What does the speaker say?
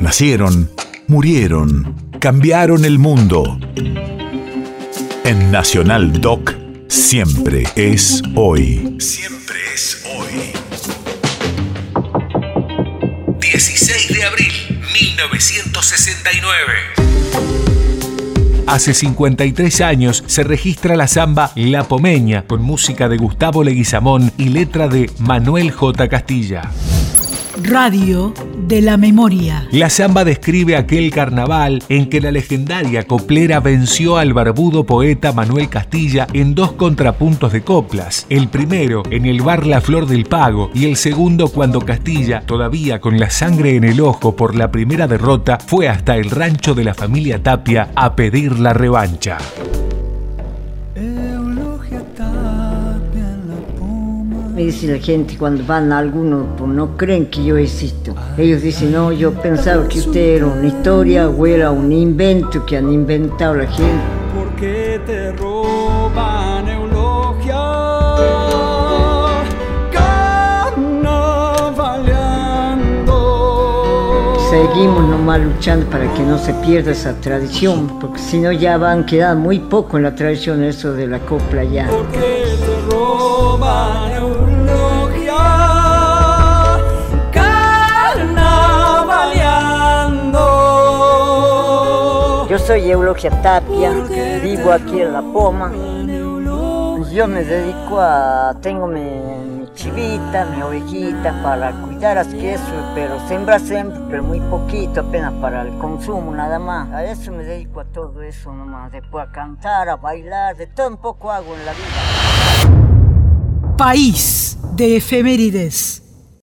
Nacieron, murieron, cambiaron el mundo. En Nacional Doc, siempre es hoy. Siempre es hoy. 16 de abril, 1969. Hace 53 años se registra la samba La Pomeña con música de Gustavo Leguizamón y letra de Manuel J. Castilla. Radio de la Memoria. La samba describe aquel carnaval en que la legendaria coplera venció al barbudo poeta Manuel Castilla en dos contrapuntos de coplas. El primero en el bar La Flor del Pago y el segundo cuando Castilla, todavía con la sangre en el ojo por la primera derrota, fue hasta el rancho de la familia Tapia a pedir la revancha. Me dice la gente cuando van a algunos, pues no creen que yo existo. Ellos dicen, no, yo pensaba que usted era una historia o era un invento que han inventado la gente. ¿Por qué te roban eulogia? Seguimos nomás luchando para que no se pierda esa tradición, porque si no ya van quedando muy poco en la tradición eso de la copla ya. ¿Por qué te roban Yo soy Eulogia Tapia, vivo aquí en La Poma. Yo me dedico a, tengo mi, chivita, mi ovejita para cuidar las quesos, pero sembra siempre, muy poquito, apenas para el consumo nada más. A eso me dedico a todo eso nomás, después a cantar, a bailar, de todo un poco hago en la vida. País de efemérides.